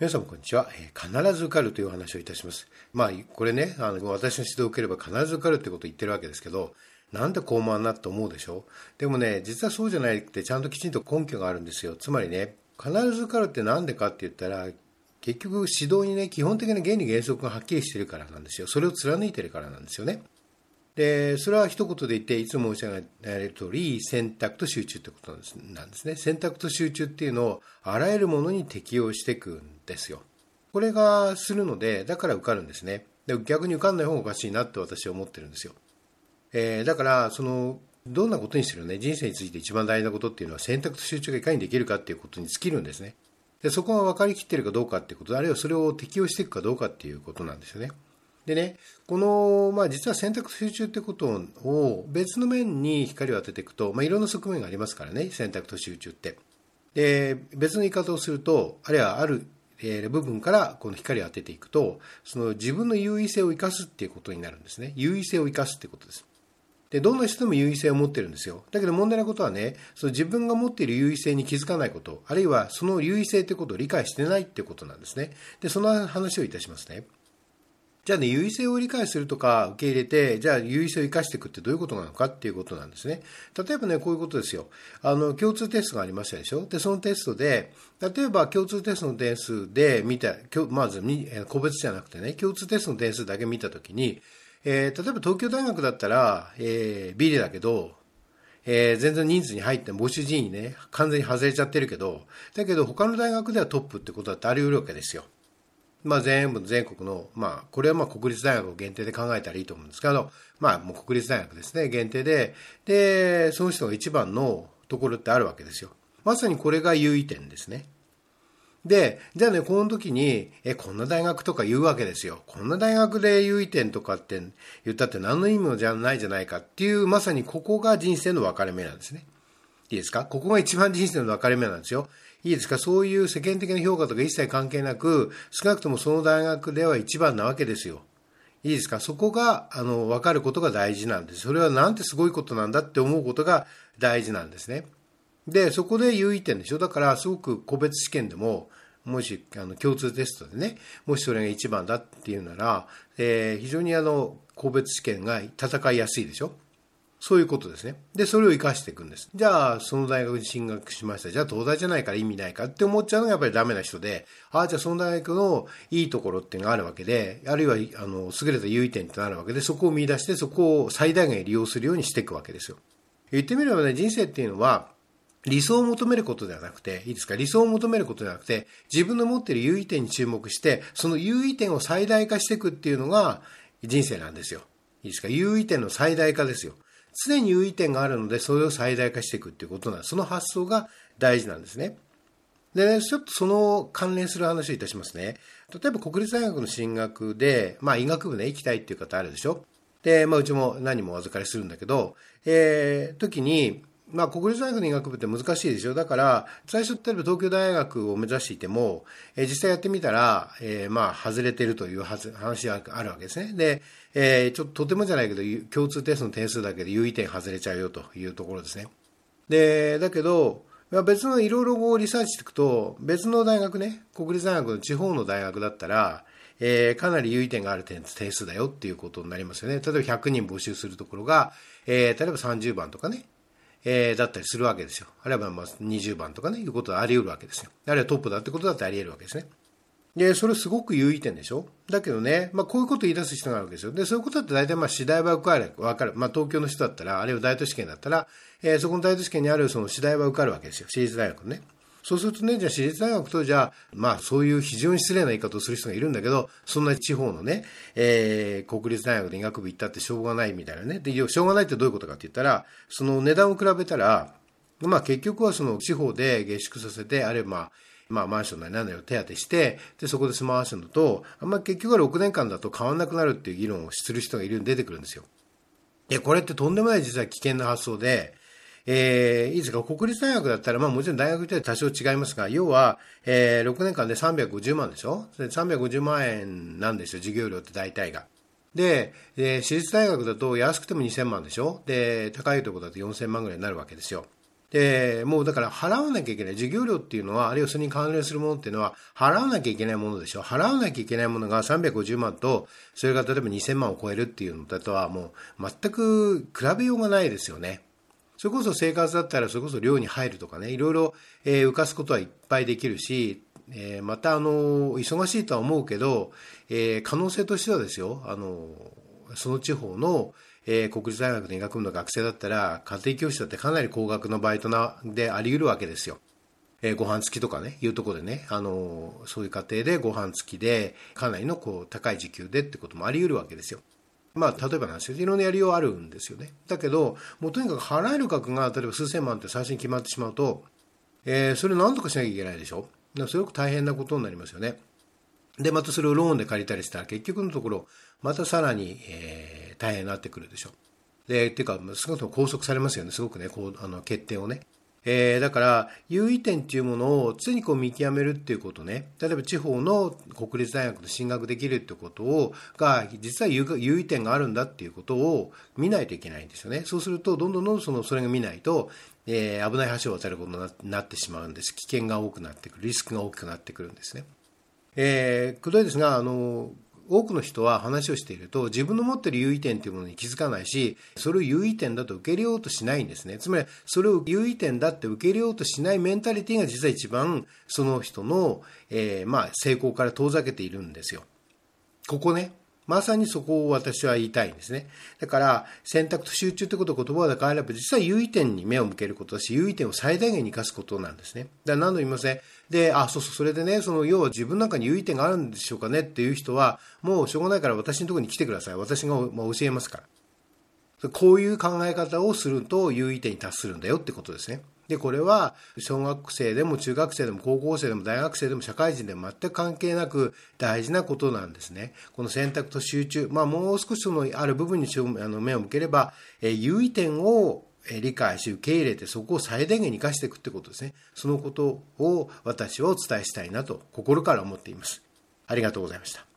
皆さんこんにちは、必ず受かるというお話をいたします。まあ、これね、あの私の指導を受ければ必ず受かるってことを言ってるわけですけど、なんで高慢なと思うでしょでもね、実はそうじゃないってちゃんときちんと根拠があるんですよ。つまりね、必ず受かるって何でかって言ったら、結局指導にね、基本的な原理原則がはっきりしてるからなんですよ。それを貫いてるからなんですよね。で、それは一言で言って、いつも申し上げられる通り、選択と集中ってことなんですね。選択と集中っていうのを、あらゆるものに適用していくんですよ。これがするので、だから受かるんですね。で逆に受かんない方がおかしいなって私は思ってるんですよ。えー、だから、その、どんなことにするね、人生について一番大事なことっていうのは選択と集中がいかにできるかっていうことに尽きるんですね。でそこが分かりきってるかどうかっていうこと、あるいはそれを適用していくかどうかっていうことなんですよね。でね、この、まあ、実は選択と集中ってことを別の面に光を当てていくと、まあ、いろんな側面がありますからね、選択と集中って。で、別の言い方をすると、あるいはあるえ部分からこの光を当てていくと、その自分の優位性を生かすっていうことになるんですね。優位性を生かすってことです。で、どんな人でも優位性を持ってるんですよ。だけど問題なことはね、その自分が持っている優位性に気づかないこと、あるいはその優位性ってことを理解してないってことなんですね。で、その話をいたしますね。じゃあね、優位性を理解するとか受け入れて、じゃあ優位性を生かしていくってどういうことなのかっていうことなんですね。例えばね、こういうことですよ。あの、共通テストがありましたでしょで、そのテストで、例えば共通テストの点数で見た、まず、個別じゃなくてね、共通テストの点数だけ見たときに、えー、例えば東京大学だったら、えー、ビリだけど、えー、全然人数に入って募集人員ね、完全に外れちゃってるけど、だけど他の大学ではトップってことだってあり得るわけですよ。まあ全部全国の、まあこれはまあ国立大学を限定で考えたらいいと思うんですけど、まあもう国立大学ですね、限定で、で、その人が一番のところってあるわけですよ。まさにこれが優位点ですね。で、じゃあね、この時に、え、こんな大学とか言うわけですよ。こんな大学で優位点とかって言ったって何の意味もじゃないじゃないかっていう、まさにここが人生の分かれ目なんですね。いいですか？ここが一番人生の分かれ目なんですよ。いいですか？そういう世間的な評価とか一切関係なく、少なくともその大学では一番なわけですよ。いいですか？そこが、あの、分かることが大事なんです。それはなんてすごいことなんだって思うことが大事なんですね。で、そこで優位点でしょ？だから、すごく個別試験でも、もし、あの、共通テストでね、もしそれが一番だっていうなら、えー、非常にあの、個別試験が戦いやすいでしょ？そういうことですね。で、それを活かしていくんです。じゃあ、その大学に進学しました。じゃあ、東大じゃないから意味ないかって思っちゃうのがやっぱりダメな人で、ああ、じゃあその大学のいいところっていうのがあるわけで、あるいは、あの、優れた優位点ってなるわけで、そこを見出して、そこを最大限利用するようにしていくわけですよ。言ってみればね、人生っていうのは、理想を求めることではなくて、いいですか？理想を求めることではなくて、自分の持っている優位点に注目して、その優位点を最大化していくっていうのが人生なんですよ。いいですか？優位点の最大化ですよ。常に優位点があるので、それを最大化していくっていうことなんです。その発想が大事なんですね。で、ね、ちょっとその関連する話をいたしますね。例えば国立大学の進学で、まあ医学部ね、行きたいっていう方あるでしょ。で、まあうちも何もお預かりするんだけど、えー、時に、まあ、国立大学の医学部って難しいでしょ？だから、最初、例えば東京大学を目指していても、えー、実際やってみたら、えー、まあ、外れてるという話があるわけですね。で、えー、ちょっととてもじゃないけど、共通テストの点数だけで優位点外れちゃうよというところですね。で、だけど、別のいろいろリサーチしていくと、別の大学ね、国立大学の地方の大学だったら、えー、かなり優位点がある点点数だよっていうことになりますよね。例えば100人募集するところが、えー、例えば30番とかね、えー、だったりするわけですよ。あるいはまあ20番とかね、いうことはあり得るわけですよ。あるいはトップだってことだってあり得るわけですね。で、それすごく優位点でしょ？だけどね、まあこういうことを言い出す人があるわけですよ。で、そういうことだって大体まあ次第は受かる、わかる。まあ東京の人だったら、あるいは大都市圏だったら、えー、そこの大都市圏にあるその次第は受かるわけですよ。私立大学のね。そうするとね、じゃあ私立大学とじゃあ、まあそういう非常に失礼な言い方をする人がいるんだけど、そんな地方のね、えー、国立大学で医学部行ったってしょうがないみたいなね。で、しょうがないってどういうことかって言ったら、その値段を比べたら、まあ結局はその地方で下宿させて、あるいはまあ、まあ、マンションなり何なりを手当てして、で、そこで住まわせるのと、あんま結局は6年間だと変わんなくなるっていう議論をする人がいる出てくるんですよ。いや、これってとんでもない実は危険な発想で、えー、いいですか、国立大学だったら、まあもちろん大学で多少違いますが、要は、えー、6年間で350万でしょ？で ?350 万円なんですよ、授業料って大体が。で、えー、私立大学だと安くても2000万でしょ？で、高いところだと4000万ぐらいになるわけですよ。で、もうだから払わなきゃいけない。授業料っていうのは、あるいはそれに関連するものっていうのは、払わなきゃいけないものでしょ？払わなきゃいけないものが350万と、それが例えば2000万を超えるっていうのだとは、もう全く比べようがないですよね。それこそ生活だったら、それこそ寮に入るとかね、いろいろ、えー、浮かすことはいっぱいできるし、えー、また、あの、忙しいとは思うけど、えー、可能性としてはですよ、あの、その地方の、えー、国立大学の医学部の学生だったら、家庭教師だってかなり高額のバイトなであり得るわけですよ。えー、ご飯付きとかね、いうところでね、あのー、そういう家庭でご飯付きで、かなりのこう高い時給でってこともあり得るわけですよ。まあ、例えばなんですよ。いろんなやりようあるんですよね。だけど、もうとにかく払える額が、例えば数千万って最初に決まってしまうと、えー、それを何とかしなきゃいけないでしょ？すごく大変なことになりますよね。で、またそれをローンで借りたりしたら、結局のところ、またさらに、えー、大変になってくるでしょ。で、っていうか、少なくとも拘束されますよね、すごくね、こう、あの、欠点をね。えー、だから、優位点っていうものを常にこう見極めるっていうことね。例えば地方の国立大学で進学できるってことを、が、実は優位点があるんだっていうことを見ないといけないんですよね。そうすると、どんどんどんどんその、それが見ないと、えー、危ない橋を渡ることになってしまうんです。危険が多くなってくる。リスクが大きくなってくるんですね。えー、くどいですが、あの、多くの人は話をしていると、自分の持っている優位点というものに気づかないし、それを優位点だと受け入れようとしないんですね。つまり、それを優位点だって受け入れようとしないメンタリティが実は一番、その人の、えー、まあ、成功から遠ざけているんですよ。ここね。まさにそこを私は言いたいんですね。だから、選択と集中ということを言葉で変えれば、実は優位点に目を向けることだし、優位点を最大限に生かすことなんですね。だから何度も言いません？で、あ、そうそう、それでね、その、要は自分の中に優位点があるんでしょうかねっていう人は、もうしょうがないから私のところに来てください。私が教えますから。こういう考え方をすると優位点に達するんだよってことですね。で、これは小学生でも中学生でも高校生でも大学生でも社会人でも全く関係なく大事なことなんですね。この選択と集中、まあもう少しそのある部分にあの目を向ければ、え優位点を理解し受け入れてそこを最大限に生かしていくってことですね。そのことを私はお伝えしたいなと心から思っています。ありがとうございました。